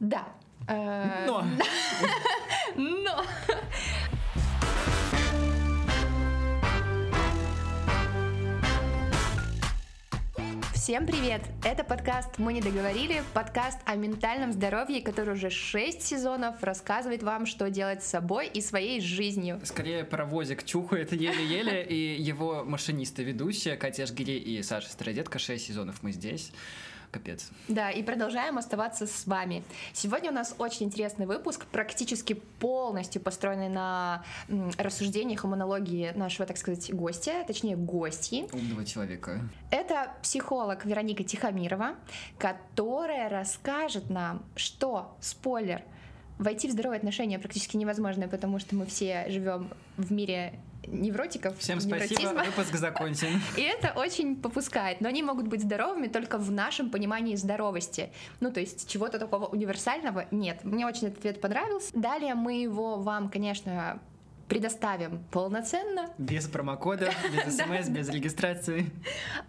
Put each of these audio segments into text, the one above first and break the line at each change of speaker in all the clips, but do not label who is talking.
Да. Э,
Но.
Но. Всем привет! Это подкаст «Мы не договорили», подкаст о ментальном здоровье, который уже 6 сезонов рассказывает вам, что делать с собой и своей жизнью.
Скорее паровозик чухает еле-еле, и его машинисты ведущие Катя Жгири и Саша Стародетка. 6 сезонов мы здесь. Капец.
Да, и продолжаем оставаться с вами. Сегодня у нас очень интересный выпуск, практически полностью построенный на рассуждениях и монологии нашего, так сказать, гостя, точнее, гостьи.
Умного человека.
Это психолог Вероника Тихомирова, которая расскажет нам, что, спойлер, войти в здоровые отношения практически невозможно, потому что мы все живем в мире невротиков,
Всем спасибо,
невротизма.
выпуск закончен.
И это очень попускает. Но они могут быть здоровыми только в нашем понимании здоровости. Ну, то есть чего-то такого универсального нет. Мне очень этот ответ понравился. Далее мы его вам, конечно, предоставим полноценно.
Без промокода, без смс, без регистрации.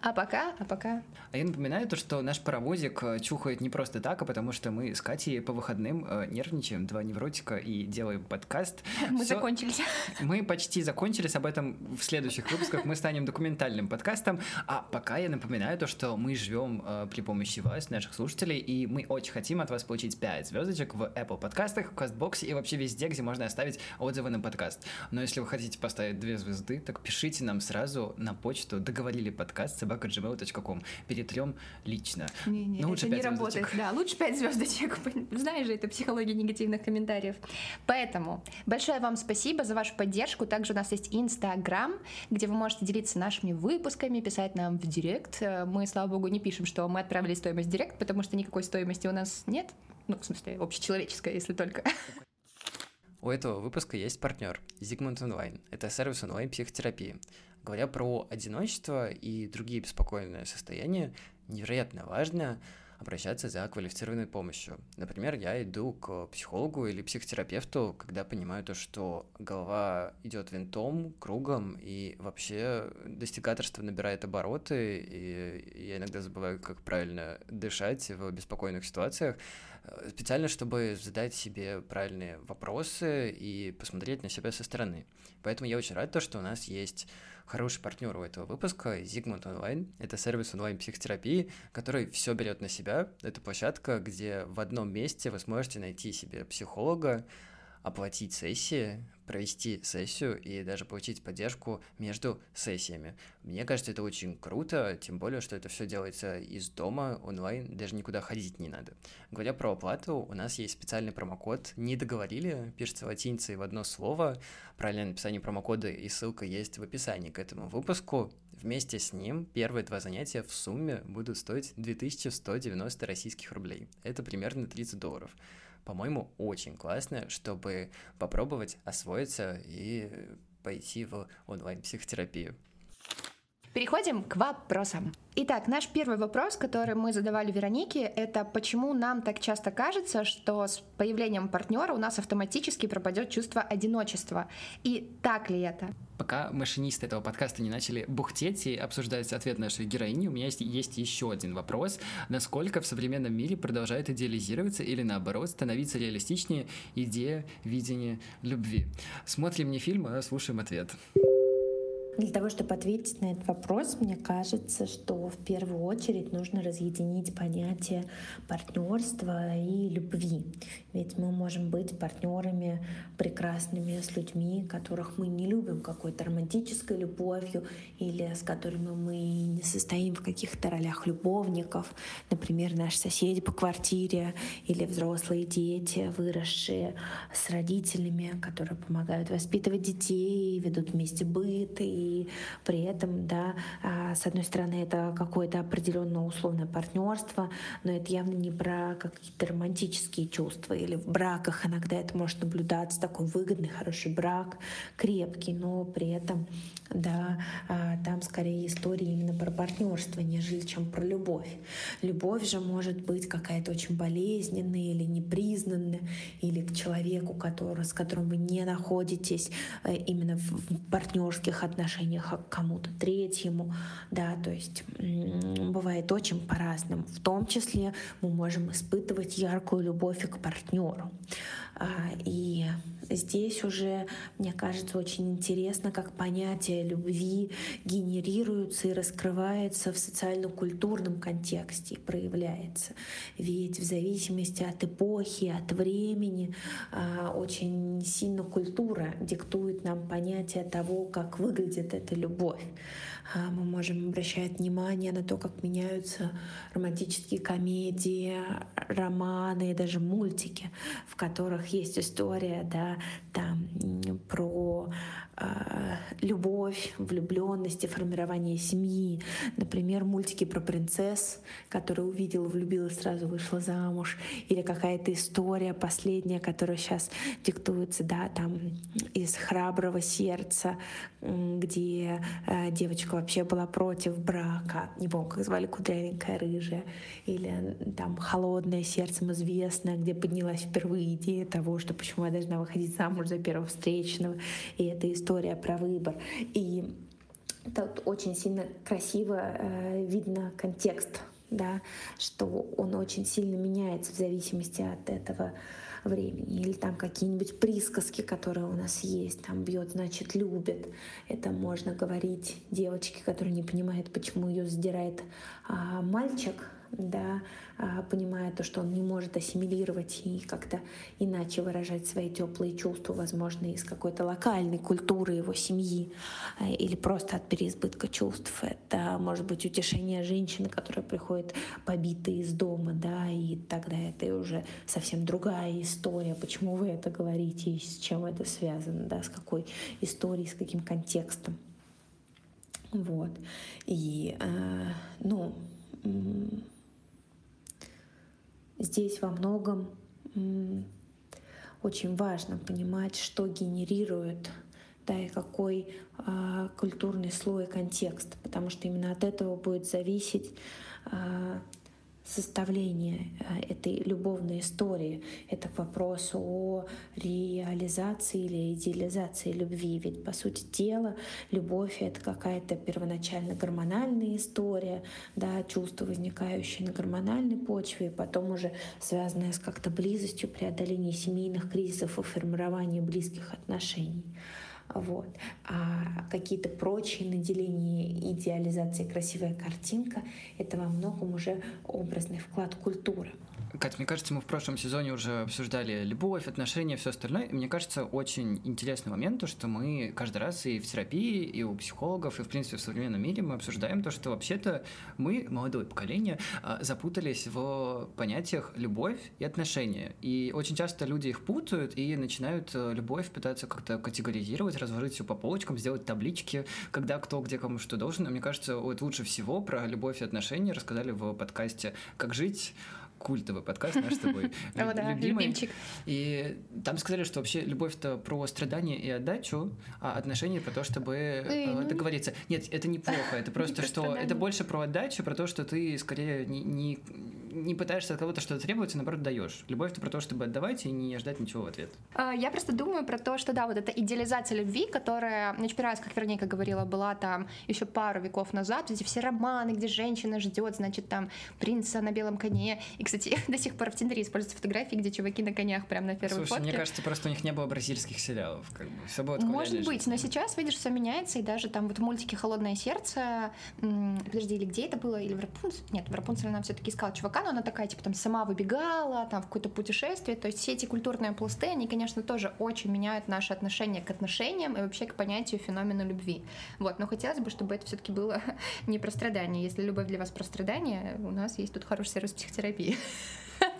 А пока, а пока.
А я напоминаю то, что наш паровозик э, чухает не просто так, а потому что мы с Катей по выходным э, нервничаем, два невротика, и делаем подкаст.
Мы
Всё-
закончились.
Мы почти закончились об этом в следующих выпусках. Мы станем документальным подкастом. А пока я напоминаю то, что мы живем э, при помощи вас, наших слушателей, и мы очень хотим от вас получить 5 звездочек в Apple подкастах, в Кастбоксе и вообще везде, где можно оставить отзывы на подкаст. Но если вы хотите поставить две звезды, так пишите нам сразу на почту договорили подкаст собака.gmail.com. Перетрем лично.
Не-не,
Но лучше
это не
пять
работает.
звездочек.
Да, лучше 5 звездочек. Знаешь же, это психология негативных комментариев. Поэтому большое вам спасибо за вашу поддержку. Также у нас есть Инстаграм, где вы можете делиться нашими выпусками, писать нам в директ. Э, Мы, слава богу, не пишем, что мы отправили стоимость в директ, потому что никакой стоимости у нас нет. Ну, в смысле, общечеловеческая, если только.
У этого выпуска есть партнер Zigmund Online. Это сервис онлайн-психотерапии. Говоря про одиночество и другие беспокойные состояния, невероятно важно обращаться за квалифицированной помощью. Например, я иду к психологу или психотерапевту, когда понимаю то, что голова идет винтом, кругом, и вообще достигаторство набирает обороты, и я иногда забываю, как правильно дышать в беспокойных ситуациях, специально, чтобы задать себе правильные вопросы и посмотреть на себя со стороны. Поэтому я очень рад, то, что у нас есть хороший партнер у этого выпуска, Zigmund Online. Это сервис онлайн-психотерапии, который все берет на себя. Это площадка, где в одном месте вы сможете найти себе психолога, оплатить сессии, провести сессию и даже получить поддержку между сессиями. Мне кажется, это очень круто, тем более, что это все делается из дома, онлайн, даже никуда ходить не надо. Говоря про оплату, у нас есть специальный промокод «Не договорили», пишется латиницей в одно слово, правильное написание промокода и ссылка есть в описании к этому выпуску. Вместе с ним первые два занятия в сумме будут стоить 2190 российских рублей. Это примерно 30 долларов. По-моему, очень классно, чтобы попробовать освоиться и пойти в онлайн-психотерапию.
Переходим к вопросам. Итак, наш первый вопрос, который мы задавали Веронике, это почему нам так часто кажется, что с появлением партнера у нас автоматически пропадет чувство одиночества. И так ли это?
Пока машинисты этого подкаста не начали бухтеть и обсуждать ответ нашей героини, у меня есть, есть еще один вопрос. Насколько в современном мире продолжает идеализироваться или наоборот становиться реалистичнее идея видения любви? Смотрим не фильм, а слушаем ответ.
Для того, чтобы ответить на этот вопрос, мне кажется, что в первую очередь нужно разъединить понятие партнерства и любви. Ведь мы можем быть партнерами прекрасными с людьми, которых мы не любим какой-то романтической любовью или с которыми мы не состоим в каких-то ролях любовников. Например, наши соседи по квартире или взрослые дети, выросшие с родителями, которые помогают воспитывать детей, ведут вместе быт и при этом, да, а, с одной стороны, это какое-то определенное условное партнерство, но это явно не про какие-то романтические чувства. Или в браках иногда это может наблюдаться такой выгодный, хороший брак, крепкий, но при этом, да, а, там скорее история именно про партнерство, нежели чем про любовь. Любовь же может быть какая-то очень болезненная или непризнанная, или к человеку, который, с которым вы не находитесь э, именно в партнерских отношениях, отношениях к кому-то третьему, да, то есть бывает очень по-разному. В том числе мы можем испытывать яркую любовь к партнеру. А, и здесь уже, мне кажется, очень интересно, как понятие любви генерируется и раскрывается в социально-культурном контексте и проявляется. Ведь в зависимости от эпохи, от времени а, очень сильно культура диктует нам понятие того, как выглядит эта любовь. А, мы можем обращать внимание на то, как меняются романтические комедии, романы и даже мультики, в которых есть история да, там, про э, любовь, и формирование семьи. Например, мультики про принцесс, которая увидела, влюбилась, сразу вышла замуж. Или какая-то история последняя, которая сейчас диктуется да, там, из храброго сердца, где э, девочка вообще была против брака. Не помню, как звали кудрявенькая рыжая. Или там холодное сердцем известное, где поднялась впервые идея того, что почему я должна выходить замуж за первого встречного. И эта история про выбор. И тут очень сильно красиво э, видно контекст, да, что он очень сильно меняется в зависимости от этого времени. Или там какие-нибудь присказки, которые у нас есть. Там бьет, значит, любит. Это можно говорить девочке, которая не понимает, почему ее задирает а, мальчик, да, а, понимая то, что он не может ассимилировать и как-то иначе выражать свои теплые чувства, возможно, из какой-то локальной культуры его семьи а, или просто от переизбытка чувств. Это может быть утешение женщины, которая приходит побитой из дома, да, и тогда это уже совсем другая история. Почему вы это говорите и с чем это связано, да, с какой историей, с каким контекстом. Вот. И, э, ну, Здесь во многом очень важно понимать, что генерирует да, и какой э, культурный слой и контекст, потому что именно от этого будет зависеть э, составление э, этой любовной истории. Это вопрос о реализации или идеализации любви. Ведь, по сути дела, любовь — это какая-то первоначально гормональная история, да, чувство, возникающее на гормональной почве, и потом уже связанное с как-то близостью, преодолением семейных кризисов и формированием близких отношений. Вот. А какие-то прочие наделения, идеализация, красивая картинка — это во многом уже образный вклад культуры.
Катя, мне кажется, мы в прошлом сезоне уже обсуждали любовь, отношения, все остальное. И мне кажется, очень интересный момент, то, что мы каждый раз и в терапии, и у психологов, и, в принципе, в современном мире мы обсуждаем то, что вообще-то мы, молодое поколение, а, запутались в понятиях любовь и отношения. И очень часто люди их путают и начинают э, любовь пытаться как-то категоризировать, разложить все по полочкам, сделать таблички, когда кто где кому что должен. И мне кажется, вот лучше всего про любовь и отношения рассказали в подкасте «Как жить», культовый подкаст наш с тобой, любимый. И там сказали, что вообще любовь это про страдания и отдачу, а отношения про то, чтобы э, ну. договориться. Нет, это неплохо, это просто что это больше про отдачу, про то, что ты скорее не не пытаешься от кого-то что-то требовать, а наоборот даешь. Любовь это про то, чтобы отдавать и не ждать ничего в ответ.
А, я просто думаю про то, что да, вот эта идеализация любви, которая, ну, первый раз, как Вероника говорила, была там еще пару веков назад, эти все романы, где женщина ждет, значит, там принца на белом коне. И, кстати, до сих пор в Тиндере используются фотографии, где чуваки на конях прям на первой
Слушай,
фотке.
мне кажется, просто у них не было бразильских сериалов, как бы все было
Может быть, но сейчас, видишь, все меняется, и даже там вот в мультике «Холодное сердце», подожди, или где это было, или в Рапунцель? Нет, в Рапунцель она все-таки искала чувака, но она такая, типа, там, сама выбегала, там, в какое-то путешествие. То есть все эти культурные пласты, они, конечно, тоже очень меняют наше отношение к отношениям и вообще к понятию феномена любви. Вот, но хотелось бы, чтобы это все-таки было не про страдания. Если любовь для вас про страдания, у нас есть тут хороший сервис психотерапии.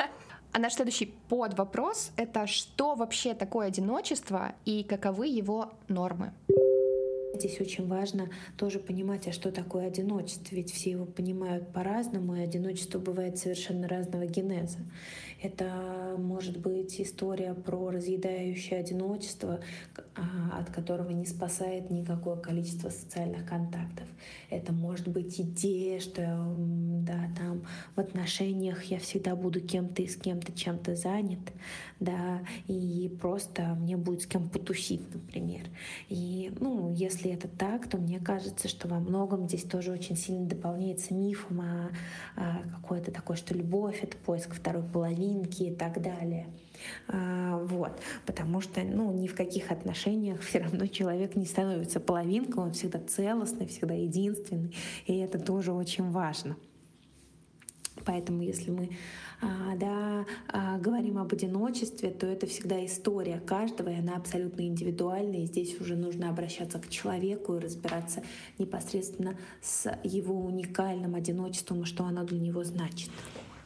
А наш следующий под вопрос — это что вообще такое одиночество и каковы его нормы?
Здесь очень важно тоже понимать, а что такое одиночество, ведь все его понимают по-разному, и одиночество бывает совершенно разного генеза. Это может быть история про разъедающее одиночество, а, от которого не спасает никакое количество социальных контактов. Это может быть идея, что да, там в отношениях я всегда буду кем-то и с кем-то чем-то занят, да, и просто мне будет с кем потусить, например. И, ну, если это так, то мне кажется, что во многом здесь тоже очень сильно дополняется мифом о, о какой-то такой, что любовь — это поиск второй половинки и так далее. А, вот. Потому что ну, ни в каких отношениях все равно человек не становится половинкой, он всегда целостный, всегда единственный, и это тоже очень важно. Поэтому если мы да, а, говорим об одиночестве, то это всегда история каждого, и она абсолютно индивидуальная. И здесь уже нужно обращаться к человеку и разбираться непосредственно с его уникальным одиночеством и что оно для него значит.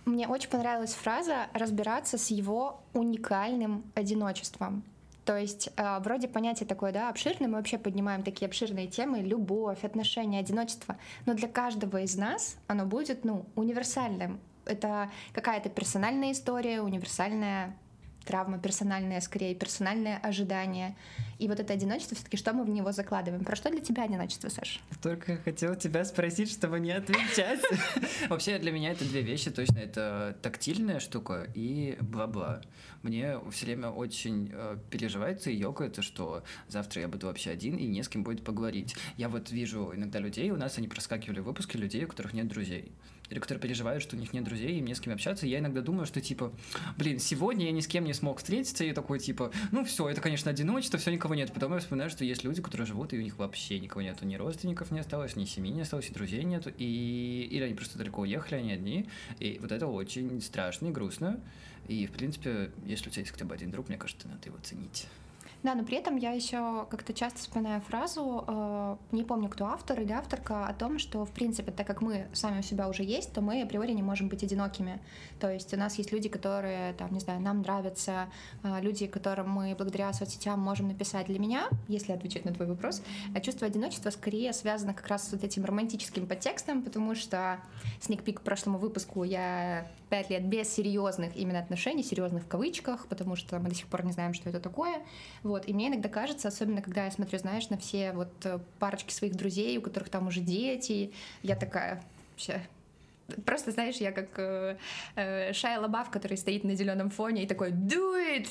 Мне очень понравилась фраза «разбираться с его уникальным одиночеством». То есть э, вроде понятие такое, да, обширное, мы вообще поднимаем такие обширные темы, любовь, отношения, одиночество, но для каждого из нас оно будет, ну, универсальным. Это какая-то персональная история, универсальная травма персональная, скорее персональное ожидание. И вот это одиночество, все-таки что мы в него закладываем? Про что для тебя одиночество, Саш?
Только хотел тебя спросить, чтобы не отвечать. Вообще для меня это две вещи точно. Это тактильная штука и бла-бла. Мне все время очень э, переживается и ёкается, что завтра я буду вообще один и не с кем будет поговорить. Я вот вижу иногда людей, у нас они проскакивали в выпуске людей, у которых нет друзей или которые переживают, что у них нет друзей, им не с кем общаться. я иногда думаю, что типа, блин, сегодня я ни с кем не смог встретиться, и такой типа, ну все, это, конечно, одиночество, все, никого нет. Потом я вспоминаю, что есть люди, которые живут, и у них вообще никого нету, ни родственников не осталось, ни семьи не осталось, и друзей нету, и... или они просто далеко уехали, они одни. И вот это очень страшно и грустно. И, в принципе, если у тебя есть хотя бы один друг, мне кажется, надо его ценить.
Да, но при этом я еще как-то часто вспоминаю фразу, э, не помню, кто автор или авторка, о том, что, в принципе, так как мы сами у себя уже есть, то мы априори не можем быть одинокими. То есть у нас есть люди, которые, там, не знаю, нам нравятся, э, люди, которым мы благодаря соцсетям можем написать. Для меня, если отвечать на твой вопрос, э, чувство одиночества скорее связано как раз с вот этим романтическим подтекстом, потому что сникпик к прошлому выпуску я пять лет без серьезных именно отношений, серьезных в кавычках, потому что мы до сих пор не знаем, что это такое. Вот. И мне иногда кажется, особенно когда я смотрю, знаешь, на все вот э, парочки своих друзей, у которых там уже дети, я такая вообще Просто, знаешь, я как э, э, Шайа Лабаф, который стоит на зеленом фоне и такой «Do it!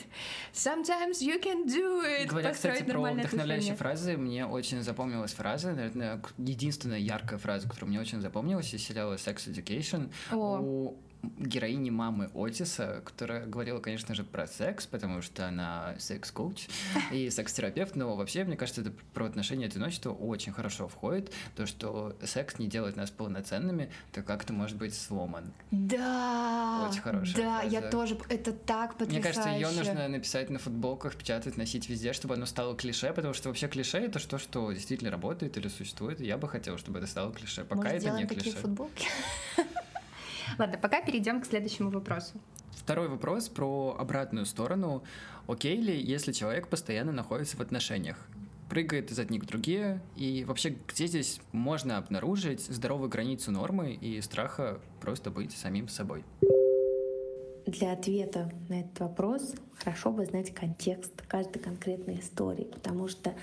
Sometimes you can do it!»
Говоря, кстати, про вдохновляющие фразы, мне очень запомнилась фраза, наверное, единственная яркая фраза, которая мне очень запомнилась из сериала Sex Education. О. У героини мамы Отиса, которая говорила, конечно же, про секс, потому что она секс-коуч и секс-терапевт, но вообще, мне кажется, это про отношения одиночества очень хорошо входит, то, что секс не делает нас полноценными, то как-то может быть сломан.
Да!
Очень хорошая
Да,
фраза.
я тоже, это так потрясающе.
Мне кажется, ее нужно написать на футболках, печатать, носить везде, чтобы оно стало клише, потому что вообще клише это что, что действительно работает или существует, и я бы хотел, чтобы это стало клише. Пока
Может,
это не
такие
клише.
футболки? Ладно, пока перейдем к следующему вопросу.
Второй вопрос про обратную сторону. Окей ли, если человек постоянно находится в отношениях? прыгает из одних в другие, и вообще где здесь можно обнаружить здоровую границу нормы и страха просто быть самим собой?
Для ответа на этот вопрос хорошо бы знать контекст каждой конкретной истории, потому что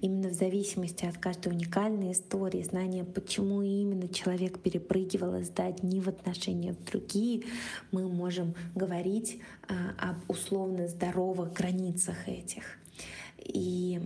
именно в зависимости от каждой уникальной истории, знания, почему именно человек перепрыгивал из одни в отношения в другие, мы можем говорить а, об условно здоровых границах этих. И,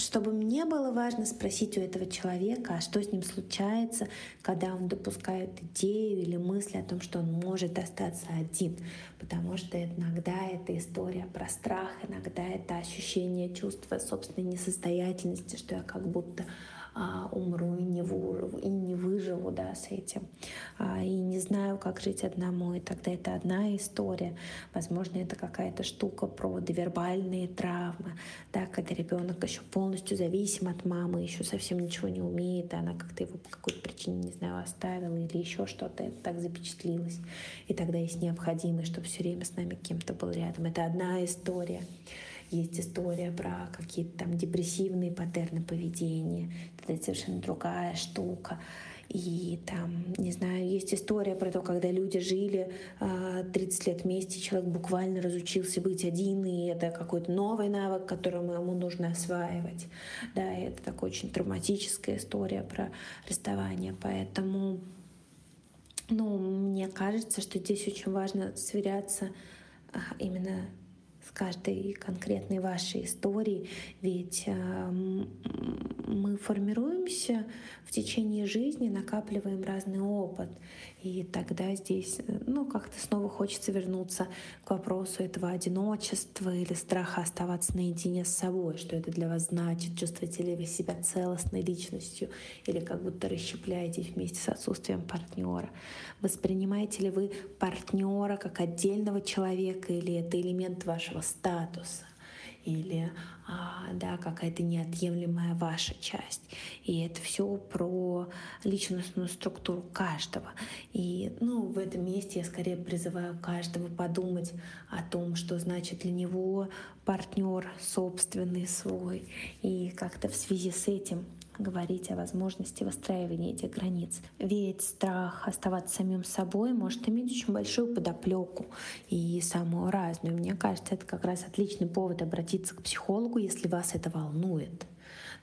чтобы мне было важно спросить у этого человека, а что с ним случается, когда он допускает идею или мысль о том, что он может остаться один. Потому что иногда это история про страх, иногда это ощущение чувства собственной несостоятельности, что я как будто а, умру и не, выживу, и не выживу да, с этим, а, и не знаю, как жить одному, и тогда это одна история. Возможно, это какая-то штука про довербальные травмы, да, когда ребенок еще полностью зависим от мамы, еще совсем ничего не умеет, и она как-то его по какой-то причине, не знаю, оставила или еще что-то, это так запечатлилось. И тогда есть необходимость, чтобы все время с нами кем-то был рядом. Это одна история. Есть история про какие-то там депрессивные паттерны поведения. Это совершенно другая штука. И там, не знаю, есть история про то, когда люди жили 30 а, лет вместе, человек буквально разучился быть один, и это какой-то новый навык, который ему нужно осваивать. Да, и это такая очень травматическая история про расставание. Поэтому ну, мне кажется, что здесь очень важно сверяться а, именно с каждой конкретной вашей историей, ведь а, мы формируемся в течение жизни, накапливаем разный опыт. И тогда здесь, ну, как-то снова хочется вернуться к вопросу этого одиночества или страха оставаться наедине с собой, что это для вас значит, чувствуете ли вы себя целостной личностью или как будто расщепляетесь вместе с отсутствием партнера. Воспринимаете ли вы партнера как отдельного человека или это элемент вашего статуса? Или а, да, какая-то неотъемлемая ваша часть. И это все про личностную структуру каждого. И ну, в этом месте я скорее призываю каждого подумать о том, что значит для него партнер собственный свой. И как-то в связи с этим говорить о возможности выстраивания этих границ. Ведь страх оставаться самим собой может иметь очень большую подоплеку и самую разную. Мне кажется, это как раз отличный повод обратиться к психологу, если вас это волнует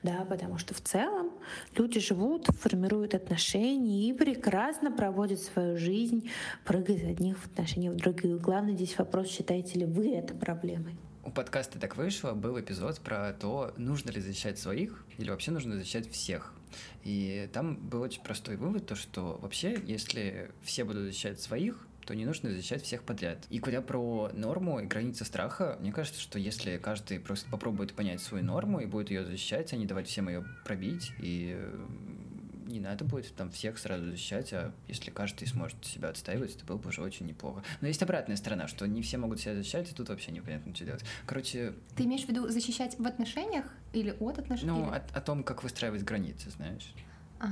да, потому что в целом люди живут, формируют отношения и прекрасно проводят свою жизнь, прыгая из одних отношений в другие. Главное здесь вопрос, считаете ли вы это проблемой
у подкаста «Так вышло» был эпизод про то, нужно ли защищать своих или вообще нужно защищать всех. И там был очень простой вывод, то что вообще, если все будут защищать своих, то не нужно защищать всех подряд. И говоря про норму и границы страха, мне кажется, что если каждый просто попробует понять свою норму и будет ее защищать, а не давать всем ее пробить и не надо будет там всех сразу защищать, а если каждый сможет себя отстаивать, это было бы уже очень неплохо. Но есть обратная сторона, что не все могут себя защищать, и тут вообще непонятно, что делать. Короче...
Ты имеешь в виду защищать в отношениях или от отношений?
Ну, о, о том, как выстраивать границы, знаешь.
А,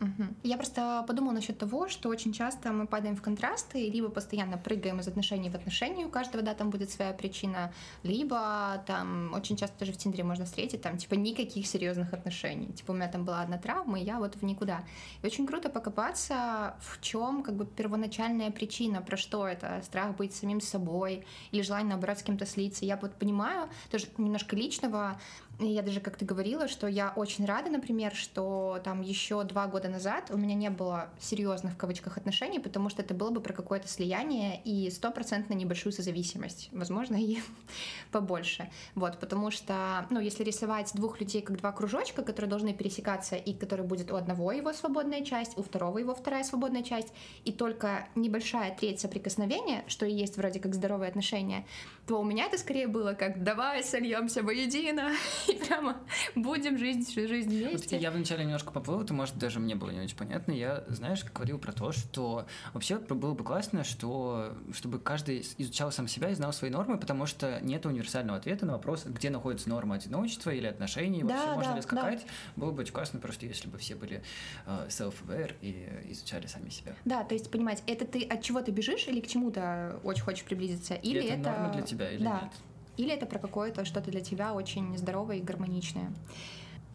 Угу. Я просто подумала насчет того, что очень часто мы падаем в контрасты, либо постоянно прыгаем из отношений в отношения, у каждого, да, там будет своя причина, либо там очень часто даже в Тиндере можно встретить, там, типа, никаких серьезных отношений. Типа, у меня там была одна травма, и я вот в никуда. И очень круто покопаться, в чем как бы первоначальная причина, про что это, страх быть самим собой, или желание, наоборот, с кем-то слиться. Я вот понимаю, тоже немножко личного, я даже как-то говорила, что я очень рада, например, что там еще два года назад у меня не было серьезных в кавычках отношений, потому что это было бы про какое-то слияние и стопроцентно небольшую созависимость, возможно, и побольше. Вот, потому что, ну, если рисовать двух людей как два кружочка, которые должны пересекаться, и который будет у одного его свободная часть, у второго его вторая свободная часть, и только небольшая треть соприкосновения, что и есть вроде как здоровые отношения, то у меня это скорее было как «давай сольемся воедино и прямо будем жизнь всю жизнь вместе».
Вот я вначале немножко поплыл, то, может, даже мне было не очень понятно. Я, знаешь, говорил про то, что вообще было бы классно, что чтобы каждый изучал сам себя и знал свои нормы, потому что нет универсального ответа на вопрос, где находится норма одиночества или отношений, да, вообще можно да, ли скакать. Да. Было бы очень классно просто, если бы все были uh, self-aware и изучали сами себя.
Да, то есть понимать, это ты от чего ты бежишь или к чему-то очень хочешь приблизиться, или, это,
это норма для тебя тебя или да. нет.
Или это про какое-то что-то для тебя очень здоровое и гармоничное.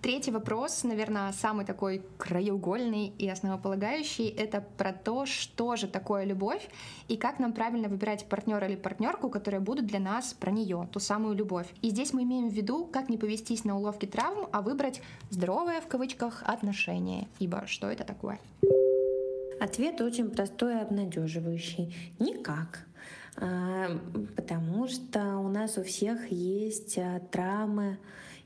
Третий вопрос, наверное, самый такой краеугольный и основополагающий, это про то, что же такое любовь и как нам правильно выбирать партнера или партнерку, которые будут для нас про нее, ту самую любовь. И здесь мы имеем в виду, как не повестись на уловки травм, а выбрать здоровое в кавычках отношение. Ибо что это такое?
Ответ очень простой и обнадеживающий. Никак. А, потому что у нас у всех есть а, травмы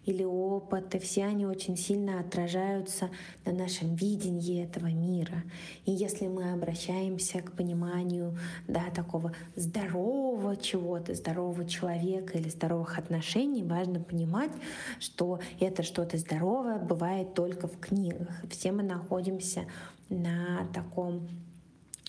или опыты, все они очень сильно отражаются на нашем видении этого мира. И если мы обращаемся к пониманию да, такого здорового чего-то, здорового человека или здоровых отношений, важно понимать, что это что-то здоровое бывает только в книгах. Все мы находимся на таком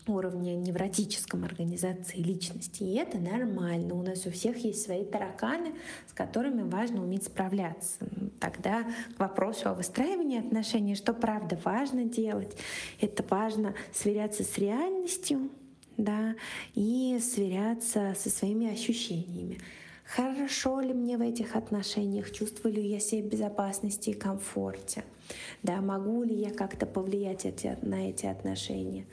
уровне невротическом организации личности. И это нормально. У нас у всех есть свои тараканы, с которыми важно уметь справляться. Тогда к вопросу о выстраивании отношений, что правда важно делать, это важно сверяться с реальностью, да, и сверяться со своими ощущениями. хорошо ли мне в этих отношениях, чувствую ли я себя в безопасности и комфорте, да, могу ли я как-то повлиять эти, на эти отношения,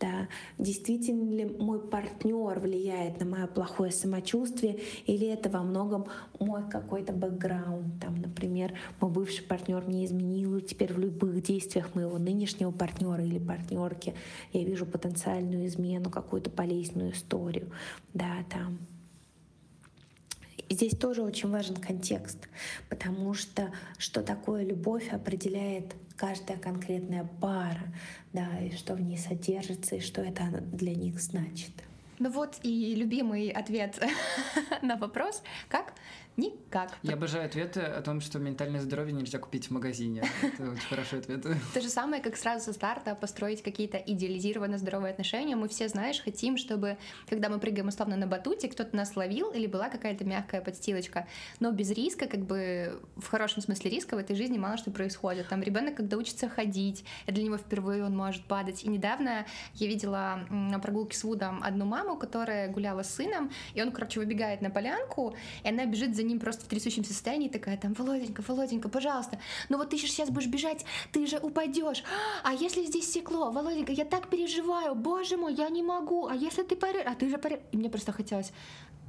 да, действительно ли мой партнер влияет на мое плохое самочувствие, или это во многом мой какой-то бэкграунд, там, например, мой бывший партнер мне изменил, и теперь в любых действиях моего нынешнего партнера или партнерки я вижу потенциальную измену, какую-то болезненную историю, да, там, здесь тоже очень важен контекст, потому что что такое любовь определяет каждая конкретная пара, да, и что в ней содержится, и что это для них значит.
Ну вот и любимый ответ на вопрос, как Никак.
Я обожаю ответы о том, что ментальное здоровье нельзя купить в магазине. Это очень хороший ответ.
То же самое, как сразу со старта построить какие-то идеализированно здоровые отношения. Мы все, знаешь, хотим, чтобы, когда мы прыгаем условно на батуте, кто-то нас ловил или была какая-то мягкая подстилочка. Но без риска, как бы в хорошем смысле риска в этой жизни мало что происходит. Там ребенок, когда учится ходить, для него впервые он может падать. И недавно я видела на прогулке с Вудом одну маму, которая гуляла с сыном, и он, короче, выбегает на полянку, и она бежит за за ним просто в трясущемся состоянии такая там, Володенька, Володенька, пожалуйста, ну вот ты же сейчас будешь бежать, ты же упадешь. А если здесь стекло? Володенька, я так переживаю, боже мой, я не могу. А если ты паришь? А ты же паришь? И мне просто хотелось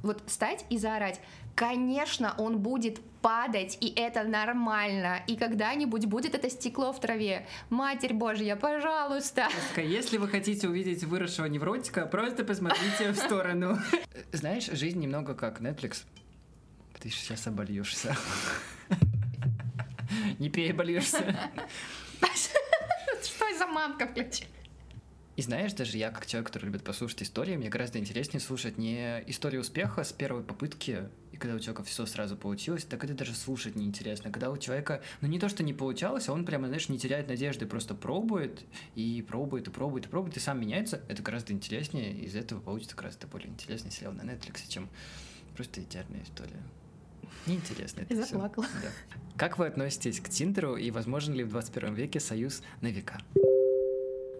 вот встать и заорать. Конечно, он будет падать, и это нормально. И когда-нибудь будет это стекло в траве. Матерь Божья, пожалуйста.
Если вы хотите увидеть выросшего невротика, просто посмотрите в сторону. Знаешь, жизнь немного как Netflix. Ты сейчас обольешься. Не пей, обольешься.
Что за мамка включила?
И знаешь, даже я, как человек, который любит послушать истории, мне гораздо интереснее слушать не историю успеха с первой попытки, и когда у человека все сразу получилось, так это даже слушать неинтересно. Когда у человека, ну не то, что не получалось, а он прямо, знаешь, не теряет надежды, просто пробует, и пробует, и пробует, и пробует, и сам меняется, это гораздо интереснее, и из этого получится гораздо более интересный сериал на Netflix, чем просто идеальная история. Неинтересно это
Я заплакала.
Да. Как вы относитесь к Тиндеру и возможен ли в 21 веке союз на века?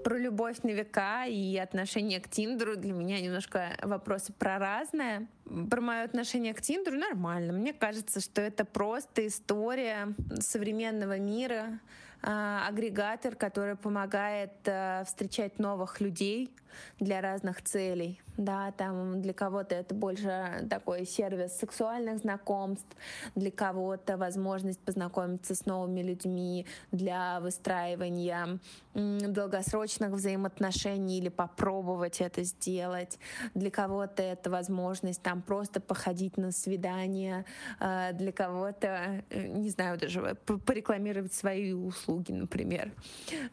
Про любовь на века и отношение к Тиндеру для меня немножко вопросы про разное. Про мое отношение к Тиндеру нормально. Мне кажется, что это просто история современного мира, а, агрегатор, который помогает а, встречать новых людей для разных целей да, там для кого-то это больше такой сервис сексуальных знакомств, для кого-то возможность познакомиться с новыми людьми для выстраивания долгосрочных взаимоотношений или попробовать это сделать. Для кого-то это возможность там просто походить на свидание, а, для кого-то, э, не знаю, даже порекламировать свои услуги, например.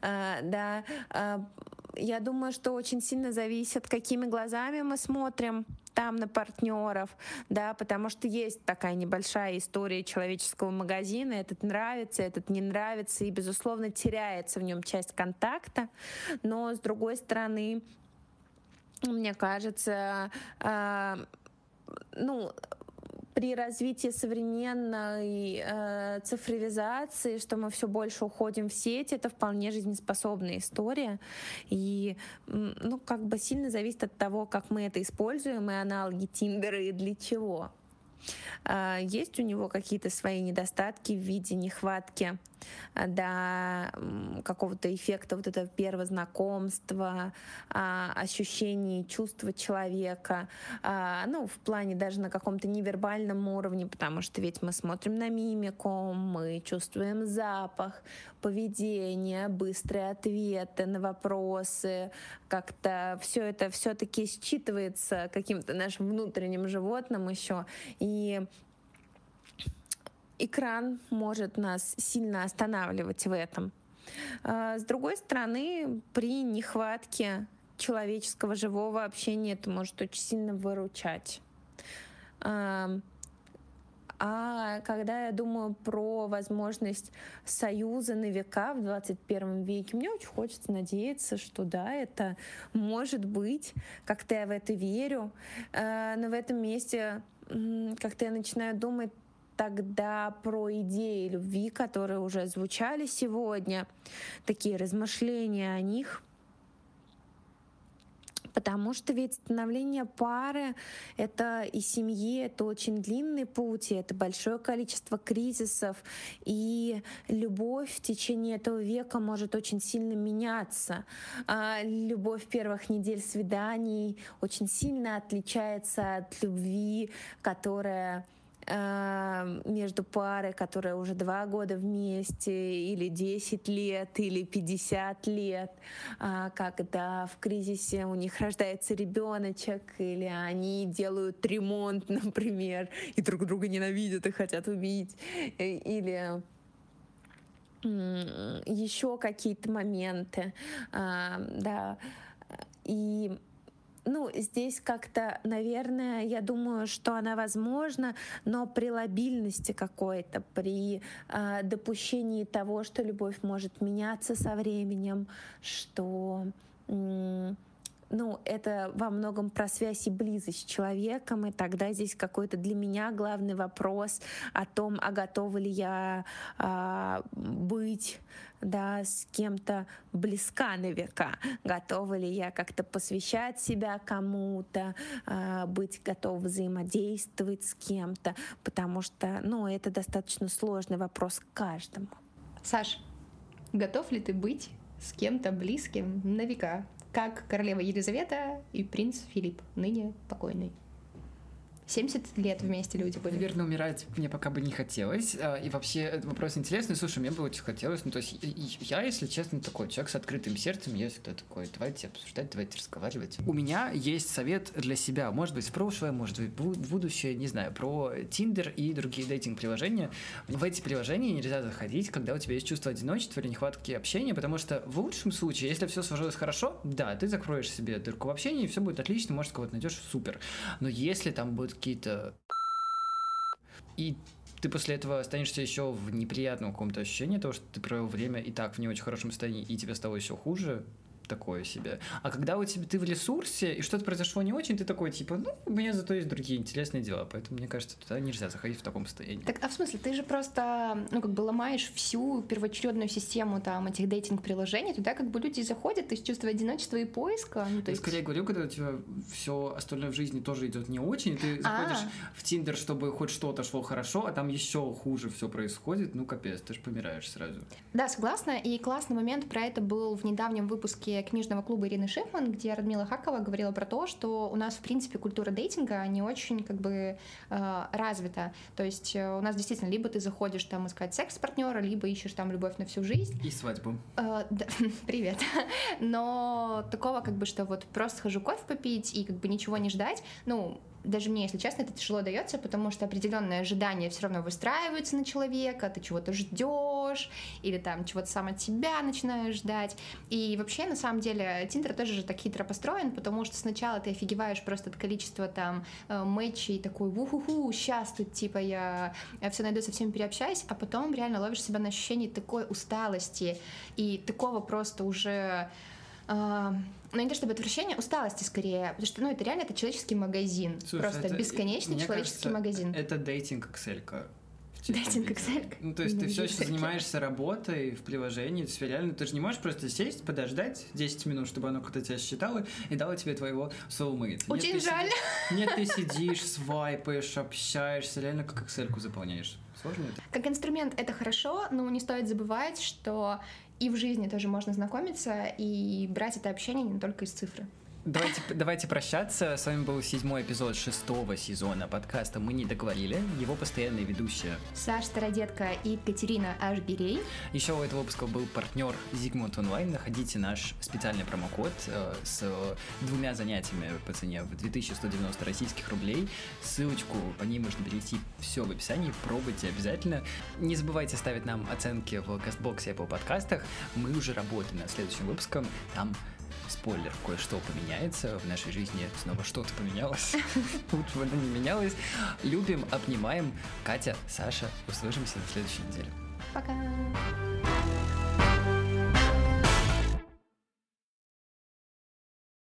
А, да, я думаю, что очень сильно зависит, какими глазами мы смотрим там на партнеров, да, потому что есть такая небольшая история человеческого магазина, этот нравится, этот не нравится, и, безусловно, теряется в нем часть контакта, но, с другой стороны, мне кажется, э, ну, при развитии современной э, цифровизации, что мы все больше уходим в сеть, это вполне жизнеспособная история. И ну, как бы сильно зависит от того, как мы это используем, и аналоги Тиндера, и для чего. А, есть у него какие-то свои недостатки в виде нехватки до какого-то эффекта вот этого первого знакомства, а, ощущений, чувства человека, ну, в плане даже на каком-то невербальном уровне, потому что ведь мы смотрим на мимику, мы чувствуем запах, поведение, быстрые ответы на вопросы, как-то все это все-таки считывается каким-то нашим внутренним животным еще. И экран может нас сильно останавливать в этом. А, с другой стороны, при нехватке человеческого живого общения это может очень сильно выручать. А когда я думаю про возможность союза на века в 21 веке, мне очень хочется надеяться, что да, это может быть, как-то я в это верю. А, но в этом месте как-то я начинаю думать тогда про идеи любви, которые уже звучали сегодня, такие размышления о них — Потому что ведь становление пары — это и семьи, это очень длинный путь, и это большое количество кризисов, и любовь в течение этого века может очень сильно меняться. А любовь первых недель свиданий очень сильно отличается от любви, которая между парой, которая уже два года вместе, или 10 лет, или 50 лет, когда в кризисе у них рождается ребеночек, или они делают ремонт, например, и друг друга ненавидят и хотят убить, э, или еще какие-то моменты, а, да, и ну, здесь как-то, наверное, я думаю, что она возможна, но при лобильности какой-то, при э, допущении того, что любовь может меняться со временем, что ну, это во многом про связь и близость с человеком, и тогда здесь какой-то для меня главный вопрос о том, а готова ли я а, быть да, с кем-то близка на века, готова ли я как-то посвящать себя кому-то, а, быть готова взаимодействовать с кем-то, потому что, ну, это достаточно сложный вопрос каждому.
Саш, готов ли ты быть с кем-то близким на века? Как королева Елизавета и принц Филипп, ныне покойный. 70 лет вместе люди были.
Наверное, умирать мне пока бы не хотелось. А, и вообще, этот вопрос интересный. Слушай, мне бы очень хотелось. Ну, то есть, я, если честно, такой человек с открытым сердцем. Я всегда такой, давайте обсуждать, давайте разговаривать. У меня есть совет для себя. Может быть, в прошлое, может быть, в будущее, не знаю, про Тиндер и другие дейтинг-приложения. В эти приложения нельзя заходить, когда у тебя есть чувство одиночества или нехватки общения, потому что в лучшем случае, если все сложилось хорошо, да, ты закроешь себе дырку в общении, и все будет отлично, может, кого-то найдешь, супер. Но если там будет какие-то... И ты после этого останешься еще в неприятном каком-то ощущении того, что ты провел время и так в не очень хорошем состоянии, и тебе стало еще хуже, такое себе. А когда у тебя ты в ресурсе, и что-то произошло не очень, ты такой, типа, ну, у меня зато есть другие интересные дела, поэтому, мне кажется, туда нельзя заходить в таком состоянии.
Так, а в смысле, ты же просто, ну, как бы ломаешь всю первоочередную систему там этих дейтинг-приложений, туда как бы люди заходят из чувства одиночества и поиска. Ну,
то есть... Скорее говорю, когда у тебя все остальное в жизни тоже идет не очень, ты заходишь А-а-а. в Тиндер, чтобы хоть что-то шло хорошо, а там еще хуже все происходит, ну, капец, ты же помираешь сразу.
Да, согласна, и классный момент про это был в недавнем выпуске книжного клуба Ирины Шифман, где Радмила Хакова говорила про то, что у нас, в принципе, культура дейтинга не очень как бы э, развита. То есть э, у нас действительно либо ты заходишь там искать секс-партнера, либо ищешь там любовь на всю жизнь.
И свадьбу.
Э, да, привет. Но такого как бы, что вот просто схожу кофе попить и как бы ничего не ждать, ну, даже мне, если честно, это тяжело дается, потому что определенные ожидания все равно выстраиваются на человека, ты чего-то ждешь, или там чего-то сам от себя начинаешь ждать. И вообще, на самом деле, Тиндер тоже же так хитро построен, потому что сначала ты офигеваешь просто от количества там э, матчей, такой, уху-ху, сейчас тут типа я, все найду, со всеми переобщаюсь, а потом реально ловишь себя на ощущении такой усталости и такого просто уже ну не то чтобы отвращение, усталости скорее, потому что, ну, это реально это человеческий магазин, Слушай, просто это, бесконечный человеческий
кажется,
магазин.
Это дейтинг Excel.
Дейтинг Excel.
Ну, то есть ты все еще занимаешься работой в приложении, есть реально ты же не можешь просто сесть, подождать 10 минут, чтобы оно как-то тебя считало и дало тебе твоего soulmate.
Очень
нет,
жаль.
Ты, нет, ты сидишь, свайпаешь, общаешься, реально как Excel заполняешь. Сложно это?
Как инструмент это хорошо, но не стоит забывать, что и в жизни тоже можно знакомиться и брать это общение не только из цифры.
Давайте, давайте прощаться. С вами был седьмой эпизод шестого сезона подкаста «Мы не договорили». Его постоянные ведущие
Саша Стародетка и Катерина Ашгирей.
Еще у этого выпуска был партнер Зигмунд Онлайн. Находите наш специальный промокод э, с двумя занятиями по цене в 2190 российских рублей. Ссылочку по ней можно перейти все в описании. Пробуйте обязательно. Не забывайте ставить нам оценки в Castbox и Apple подкастах. Мы уже работаем над следующим выпуском. Там спойлер, кое-что поменяется в нашей жизни, снова что-то поменялось, лучше оно не менялось. Любим, обнимаем. Катя, Саша, услышимся на следующей неделе.
Пока!